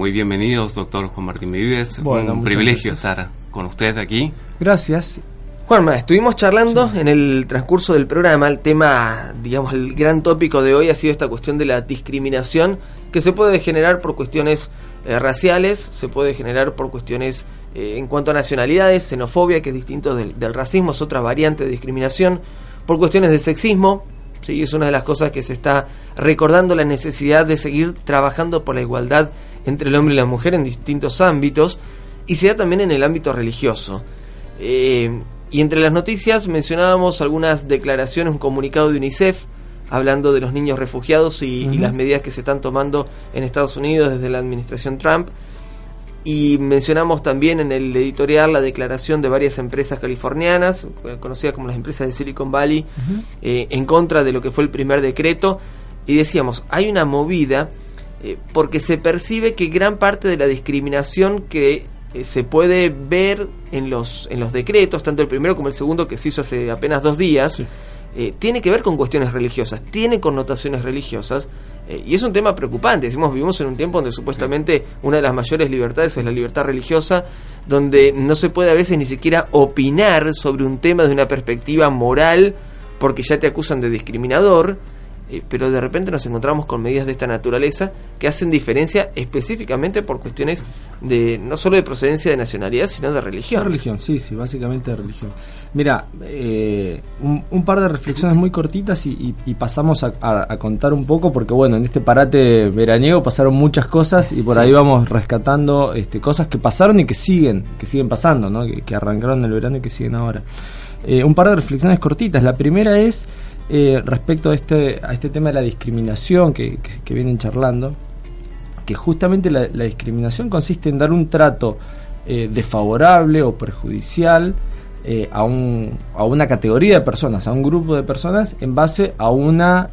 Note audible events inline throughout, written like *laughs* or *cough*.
Muy bienvenidos, doctor Juan Martín Vives. Un privilegio estar con usted aquí. Gracias. Juanma, estuvimos charlando en el transcurso del programa. El tema, digamos, el gran tópico de hoy ha sido esta cuestión de la discriminación que se puede generar por cuestiones eh, raciales, se puede generar por cuestiones eh, en cuanto a nacionalidades, xenofobia, que es distinto del, del, racismo, es otra variante de discriminación, por cuestiones de sexismo, ¿sí? es una de las cosas que se está recordando la necesidad de seguir trabajando por la igualdad entre el hombre y la mujer en distintos ámbitos, y se da también en el ámbito religioso. Eh, y entre las noticias mencionábamos algunas declaraciones, un comunicado de UNICEF, hablando de los niños refugiados y, las medidas que se están tomando en Estados Unidos desde la administración Trump. Y mencionamos también en el editorial la declaración de varias empresas californianas, conocidas como las empresas de Silicon Valley, eh, en contra de lo que fue el primer decreto. Y decíamos, hay una movida eh, porque se percibe que gran parte de la discriminación que eh, se puede ver en los, en los decretos, tanto el primero como el segundo que se hizo hace apenas dos días, eh, tiene que ver con cuestiones religiosas, tiene connotaciones religiosas, y es un tema preocupante. Decimos, vivimos en un tiempo donde supuestamente una de las mayores libertades es la libertad religiosa, donde no se puede a veces ni siquiera opinar sobre un tema desde una perspectiva moral, porque ya te acusan de discriminador. Eh, pero de repente nos encontramos con medidas de esta naturaleza que hacen diferencia específicamente por cuestiones de no solo de procedencia de nacionalidad, sino de religión. De religión, sí, sí, básicamente de religión. Mira, eh, un, par de reflexiones muy cortitas y, pasamos a, contar un poco, porque bueno, en este parate veraniego pasaron muchas cosas y por ahí vamos rescatando este, cosas que pasaron y que siguen, que siguen pasando, ¿no? que, arrancaron en el verano y que siguen ahora. Eh, un par de reflexiones cortitas. La primera es eh, respecto a este, a este tema de la discriminación que, vienen charlando, que justamente la, discriminación consiste en dar un trato eh, desfavorable o perjudicial eh, a, un, a una categoría de personas, a un grupo de personas, en base a una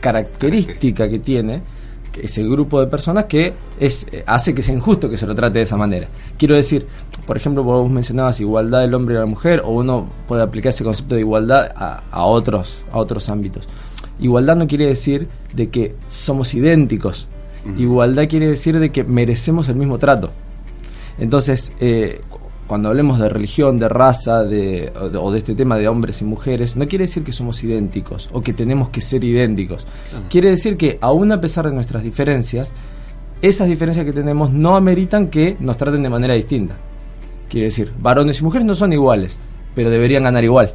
característica que tiene ese grupo de personas que es hace que sea injusto que se lo trate de esa manera. Quiero decir, por ejemplo, vos mencionabas igualdad del hombre y la mujer, o uno puede aplicar ese concepto de igualdad a, otros, a otros ámbitos. Igualdad no quiere decir de que somos idénticos. Igualdad quiere decir de que merecemos el mismo trato. Entonces, eh, cuando hablemos de religión, de raza, de, o, de, este tema de hombres y mujeres, no quiere decir que somos idénticos o que tenemos que ser idénticos. Quiere decir que, aún a pesar de nuestras diferencias, esas diferencias que tenemos no ameritan que nos traten de manera distinta. Quiere decir, varones y mujeres no son iguales, pero deberían ganar igual.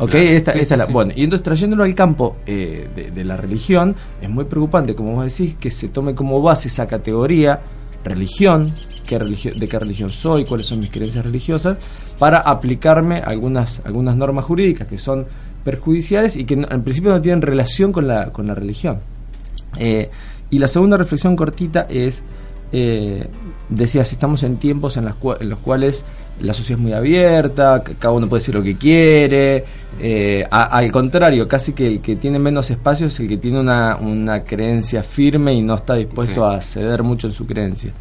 ¿Ok? Esta, la, Bueno, y entonces trayéndolo al campo eh, de, la religión, es muy preocupante, como vos decís, que se tome como base esa categoría, religión, qué de qué religión soy, cuáles son mis creencias religiosas, para aplicarme algunas, algunas normas jurídicas que son perjudiciales y que en principio no tienen relación con la, con la religión. Eh, y la segunda reflexión cortita es eh, decías, estamos en tiempos en, los cuales la sociedad es muy abierta, cada uno puede decir lo que quiere, eh, al contrario, casi que el que tiene menos espacio es el que tiene una, una creencia firme y no está dispuesto a ceder mucho en su creencia.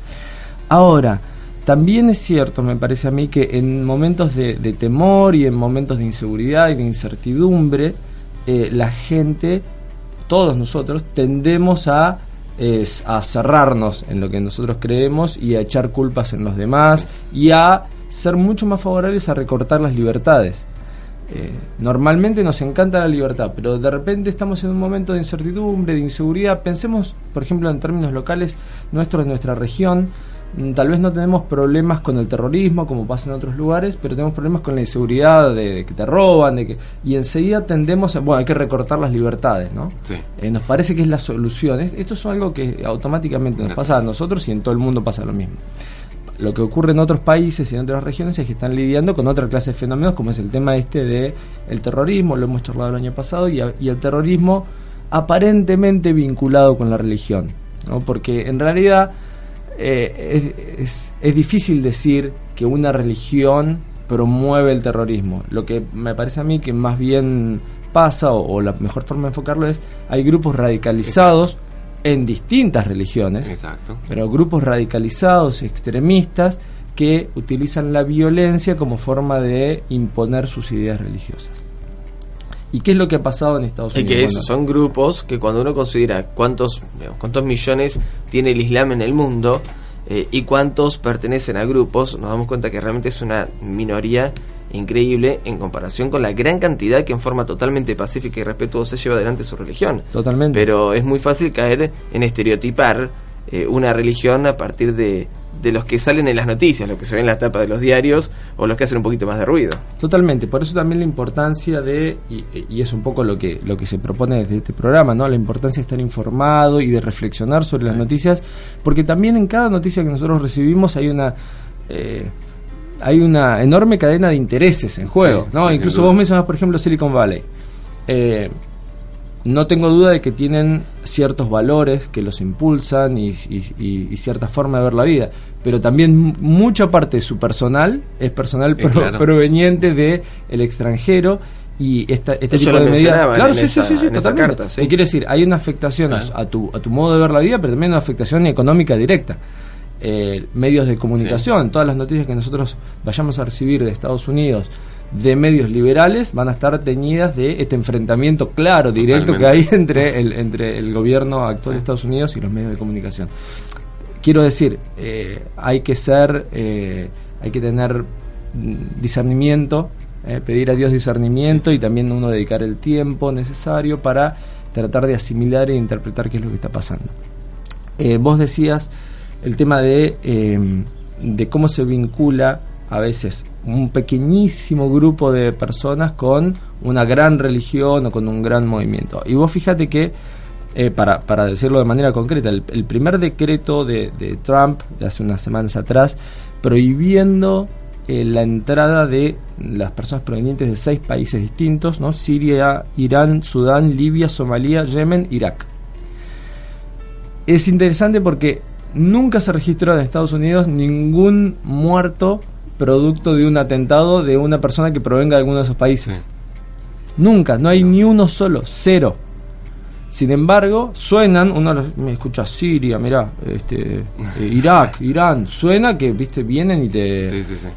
Ahora, también es cierto, me parece a mí, que en momentos de, temor y en momentos de inseguridad y de incertidumbre, eh, la gente, todos nosotros, tendemos a cerrarnos en lo que nosotros creemos y a echar culpas en los demás y a ser mucho más favorables a recortar las libertades. Eh, normalmente nos encanta la libertad, pero de repente estamos en un momento de incertidumbre, de inseguridad. Pensemos, por ejemplo, en términos locales nuestros, de nuestra región. Mm, tal vez no tenemos problemas con el terrorismo como pasa en otros lugares, pero tenemos problemas con la inseguridad de, que te roban, de que y enseguida tendemos a, bueno, hay que recortar las libertades, ¿no? Eh, nos parece que es la solución. Esto es algo que automáticamente nos pasa a nosotros y en todo el mundo pasa lo mismo. Lo que ocurre en otros países y en otras regiones es que están lidiando con otra clase de fenómenos, como es el tema este de el terrorismo, lo hemos charlado el año pasado, y, y el terrorismo aparentemente vinculado con la religión, ¿no? Porque en realidad eh, es, es, difícil decir que una religión promueve el terrorismo. Lo que me parece a mí que más bien pasa, o, la mejor forma de enfocarlo es, hay grupos radicalizados en distintas religiones, pero grupos radicalizados, extremistas, que utilizan la violencia como forma de imponer sus ideas religiosas. ¿Y qué es lo que ha pasado en Estados Unidos? Y que son grupos que cuando uno considera cuántos, cuántos millones tiene el Islam en el mundo eh, y cuántos pertenecen a grupos, nos damos cuenta que realmente es una minoría increíble en comparación con la gran cantidad que en forma totalmente pacífica y respetuosa lleva adelante su religión. Totalmente. Pero es muy fácil caer en estereotipar eh, una religión a partir de, de los que salen en las noticias, los que se ven en la tapa de los diarios o los que hacen un poquito más de ruido. Totalmente, por eso también la importancia de, y, es un poco lo que, lo que se propone desde este programa, ¿no? La importancia de estar informado y de reflexionar sobre las noticias, porque también en cada noticia que nosotros recibimos hay una... Eh, hay una enorme cadena de intereses en juego, ¿no? Incluso vos mencionás, por ejemplo, Silicon Valley. Eh, no tengo duda de que tienen ciertos valores que los impulsan y, cierta forma de ver la vida, pero también mucha parte de su personal es personal proveniente del el extranjero y esta, este tipo de medidas. Claro, sí, sí, sí, totalmente. ¿Qué quiere decir? Hay una afectación a, tu, a tu modo de ver la vida, pero también una afectación económica directa. Eh, medios de comunicación, todas las noticias que nosotros vayamos a recibir de Estados Unidos de medios liberales van a estar teñidas de este enfrentamiento claro, directo que hay entre el, *laughs* entre el gobierno actual de Estados Unidos y los medios de comunicación. Quiero decir, eh, hay que ser, eh, hay que tener mm, discernimiento, eh, pedir a Dios discernimiento y también uno dedicar el tiempo necesario para tratar de asimilar e interpretar qué es lo que está pasando. vos decías el tema de, de cómo se vincula a veces un pequeñísimo grupo de personas con una gran religión o con un gran movimiento. Y vos fíjate que, eh, para, para, decirlo de manera concreta, el, primer decreto de, Trump de hace unas semanas atrás, prohibiendo eh, la entrada de las personas provenientes de seis países distintos, ¿no? Siria, Irán, Sudán, Libia, Somalia, Yemen, Irak. Es interesante porque nunca se registró en Estados Unidos ningún muerto producto de un atentado de una persona que provenga de alguno de esos países. Nunca, no hay ni uno solo, cero. Sin embargo, suenan, uno me escucha Siria, mirá, este, eh, *laughs* Irak, Irán, suena que, viste, vienen y te... Sí, sí, sí.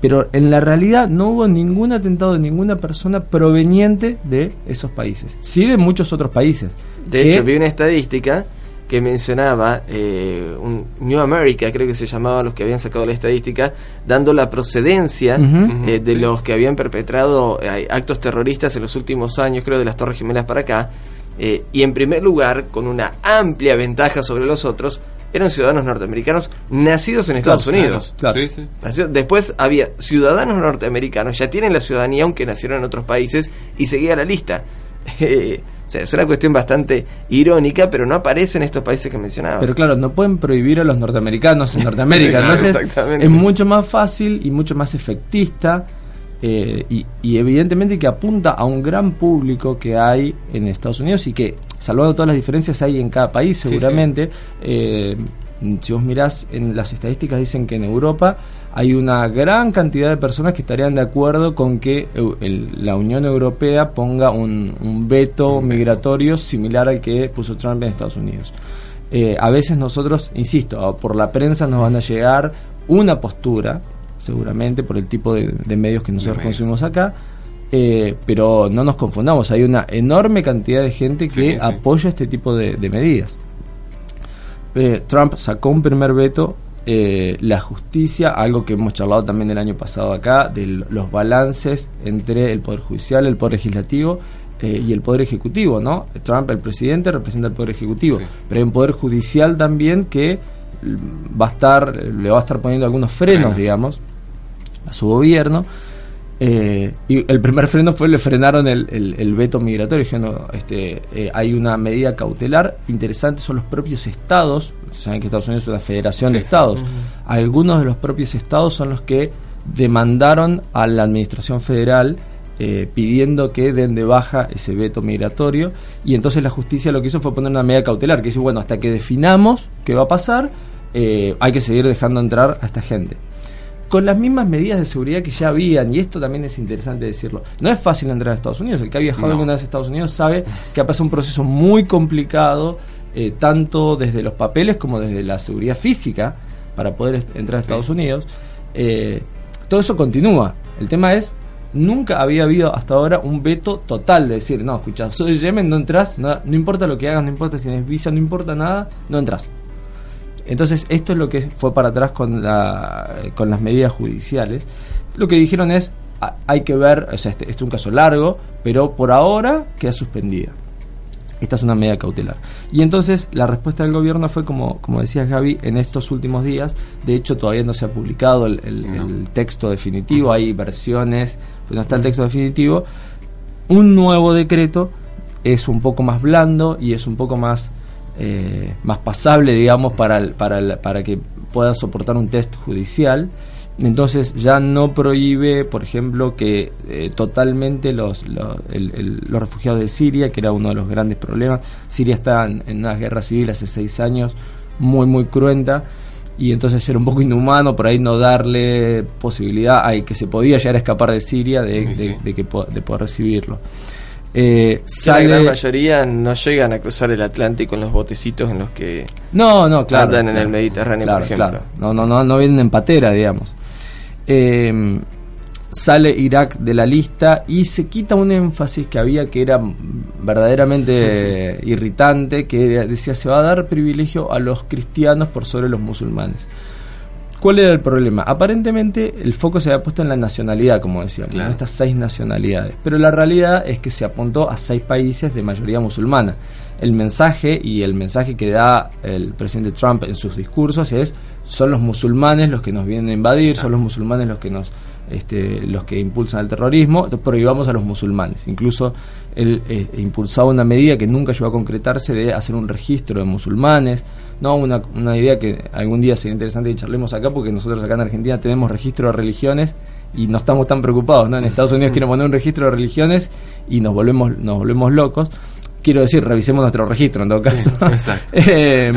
Pero en la realidad no hubo ningún atentado de ninguna persona proveniente de esos países. Sí de muchos otros países. De hecho, vi una estadística que mencionaba eh, un New America, creo que se llamaba los que habían sacado la estadística, dando la procedencia eh, de los que habían perpetrado eh, actos terroristas en los últimos años, creo de las Torres Gemelas para acá, y en primer lugar, con una amplia ventaja sobre los otros, eran ciudadanos norteamericanos nacidos en Estados Unidos. Después había ciudadanos norteamericanos, ya tienen la ciudadanía aunque nacieron en otros países, y seguía la lista. *laughs* O sea, es una cuestión bastante irónica, pero no aparece en estos países que mencionaba. Pero claro, no pueden prohibir a los norteamericanos en *laughs* Norteamérica. Entonces es mucho más fácil y mucho más efectista eh, y, evidentemente que apunta a un gran público que hay en Estados Unidos y que, salvando todas las diferencias, hay en cada país seguramente. Eh, si vos mirás en las estadísticas dicen que en Europa hay una gran cantidad de personas que estarían de acuerdo con que la Unión Europea ponga un, veto migratorio similar al que puso Trump en Estados Unidos. Eh, a veces nosotros, insisto, por la prensa nos van a llegar una postura, seguramente por el tipo de, medios que nosotros consumimos acá, eh, pero no nos confundamos, hay una enorme cantidad de gente que apoya este tipo de, medidas. Eh, Trump sacó un primer veto eh, la justicia, algo que hemos charlado también el año pasado acá, de los balances entre el Poder Judicial, el Poder Legislativo eh, y el Poder Ejecutivo, ¿no? Trump, el presidente, representa el Poder Ejecutivo, pero hay un Poder Judicial también que va a estar, le va a estar poniendo algunos frenos, digamos, a su gobierno. Eh, y el primer freno fue le frenaron el, el, veto migratorio. Dijeron, este, eh, hay una medida cautelar interesante, son los propios estados. Saben que Estados Unidos es una federación de estados. Algunos de los propios estados son los que demandaron a la administración federal eh, pidiendo que den de baja ese veto migratorio. Y entonces la justicia lo que hizo fue poner una medida cautelar, que dice, bueno, hasta que definamos qué va a pasar, hay que seguir dejando entrar a esta gente con las mismas medidas de seguridad que ya habían, y esto también es interesante decirlo. No es fácil entrar a Estados Unidos, el que ha viajado alguna vez a Estados Unidos sabe que ha pasado un proceso muy complicado, eh, tanto desde los papeles como desde la seguridad física, para poder entrar a Estados Unidos. Eh, todo eso continúa. El tema es nunca había habido hasta ahora un veto total de decir, no, escucha, soy de Yemen, no entras, no, no importa lo que hagas, no importa si tienes visa, no importa nada, no entras. Entonces, esto es lo que fue para atrás con, la, con las medidas judiciales. Lo que dijeron es, hay que ver, o sea, este, este, es un caso largo, pero por ahora queda suspendida. Esta es una medida cautelar. Y entonces la respuesta del gobierno fue, como, como decía Gaby, en estos últimos días, de hecho todavía no se ha publicado el, texto definitivo, hay versiones, pues no está el texto definitivo, un nuevo decreto es un poco más blando y es un poco más, eh, más pasable, digamos, para, para, para que pueda soportar un test judicial. Entonces ya no prohíbe, por ejemplo, que eh, totalmente los, los, los, refugiados de Siria, que era uno de los grandes problemas, Siria está en, una guerra civil hace seis años, muy, muy cruenta, y entonces era un poco inhumano por ahí no darle posibilidad. A que se podía llegar a escapar de Siria de, de, que, de poder recibirlo. Eh, La gran mayoría no llegan a cruzar el Atlántico en los botecitos en los que no, no, claro, andan en el Mediterráneo, por ejemplo. No, no, no, no vienen en patera, digamos. Eh, sale Irak de la lista y se quita un énfasis que había que era verdaderamente *laughs* irritante, que decía se va a dar privilegio a los cristianos por sobre los musulmanes. ¿Cuál era el problema? Aparentemente el foco se había puesto en la nacionalidad, como decíamos, en estas seis nacionalidades. Pero la realidad es que se apuntó a seis países de mayoría musulmana. El mensaje y el mensaje que da el presidente Trump en sus discursos es son los musulmanes los que nos vienen a invadir, son los musulmanes los que nos este, los que impulsan el terrorismo, entonces prohibamos a los musulmanes. Incluso él eh, impulsaba una medida que nunca llegó a concretarse de hacer un registro de musulmanes, no una, una idea que algún día sería interesante que charlemos acá, porque nosotros acá en Argentina tenemos registro de religiones y no estamos tan preocupados, ¿no? En Estados Unidos *laughs* quieren poner un registro de religiones y nos volvemos, nos volvemos locos. Quiero decir, revisemos nuestro registro en todo caso. *laughs* Eh,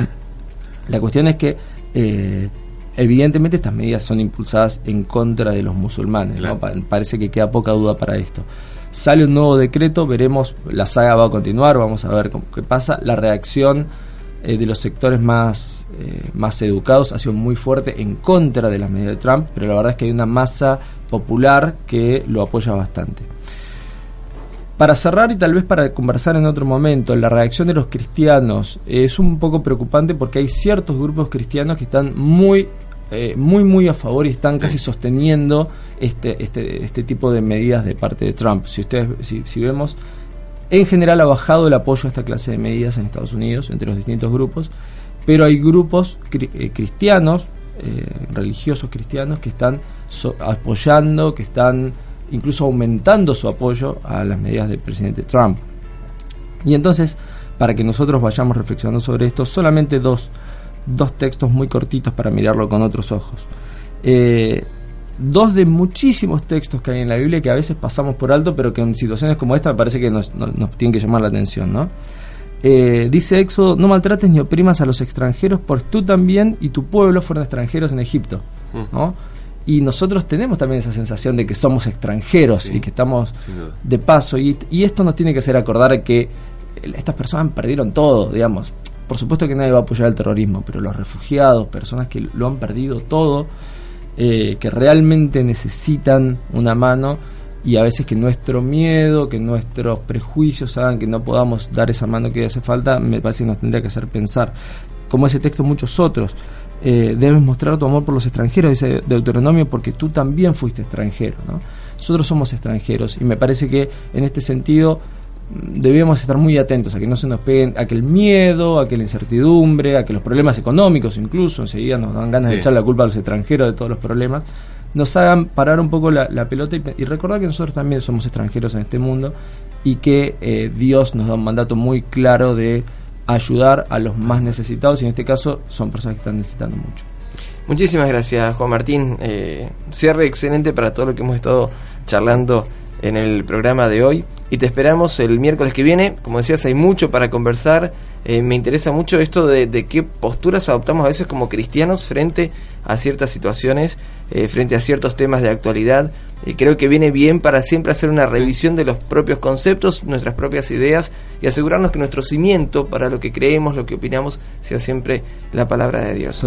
la cuestión es que eh, evidentemente estas medidas son impulsadas en contra de los musulmanes, parece que queda poca duda para esto. Sale un nuevo decreto, veremos, la saga va a continuar, vamos a ver qué pasa. La reacción eh, de los sectores más, eh, más educados ha sido muy fuerte en contra de las medidas de Trump, pero la verdad es que hay una masa popular que lo apoya bastante. Para cerrar y tal vez para conversar en otro momento, la reacción de los cristianos es un poco preocupante porque hay ciertos grupos cristianos que están muy, eh, muy, muy a favor y están casi sosteniendo este, este, este tipo de medidas de parte de Trump. Si ustedes, si, vemos, en general ha bajado el apoyo a esta clase de medidas en Estados Unidos entre los distintos grupos, pero hay grupos eh, cristianos, eh, religiosos cristianos que están apoyando, que están incluso aumentando su apoyo a las medidas del presidente Trump. Y entonces, para que nosotros vayamos reflexionando sobre esto, solamente dos, dos textos muy cortitos para mirarlo con otros ojos. Eh, dos de muchísimos textos que hay en la Biblia que a veces pasamos por alto, pero que en situaciones como esta me parece que nos, nos, tienen que llamar la atención, ¿no? Eh, dice Éxodo, no maltrates ni oprimas a los extranjeros, porque tú también y tu pueblo fueron extranjeros en Egipto, ¿no? y nosotros tenemos también esa sensación de que somos extranjeros y que estamos de paso y, esto nos tiene que hacer acordar que estas personas perdieron todo, digamos. Por supuesto que nadie va a apoyar el terrorismo, pero los refugiados, personas que lo han perdido todo, eh, que realmente necesitan una mano y a veces que nuestro miedo, que nuestros prejuicios hagan que no podamos dar esa mano que hace falta, me parece que nos tendría que hacer pensar, como ese texto muchos otros eh, debes mostrar tu amor por los extranjeros, dice Deuteronomio, porque tú también fuiste extranjero. ¿no? Nosotros somos extranjeros y me parece que en este sentido debemos estar muy atentos a que no se nos peguen, a que el miedo, a que la incertidumbre, a que los problemas económicos incluso, enseguida nos dan ganas de echar la culpa a los extranjeros de todos los problemas, nos hagan parar un poco la, pelota y, recordar que nosotros también somos extranjeros en este mundo y que eh, Dios nos da un mandato muy claro de ayudar a los más necesitados y en este caso son personas que están necesitando mucho. Muchísimas gracias Juan Martín. Eh, cierre excelente para todo lo que hemos estado charlando en el programa de hoy y te esperamos el miércoles que viene. Como decías, hay mucho para conversar. Eh, me interesa mucho esto de, qué posturas adoptamos a veces como cristianos frente a ciertas situaciones, eh, frente a ciertos temas de actualidad creo que viene bien para siempre hacer una revisión de los propios conceptos, nuestras propias ideas y asegurarnos que nuestro cimiento para lo que creemos, lo que opinamos, sea siempre la palabra de Dios.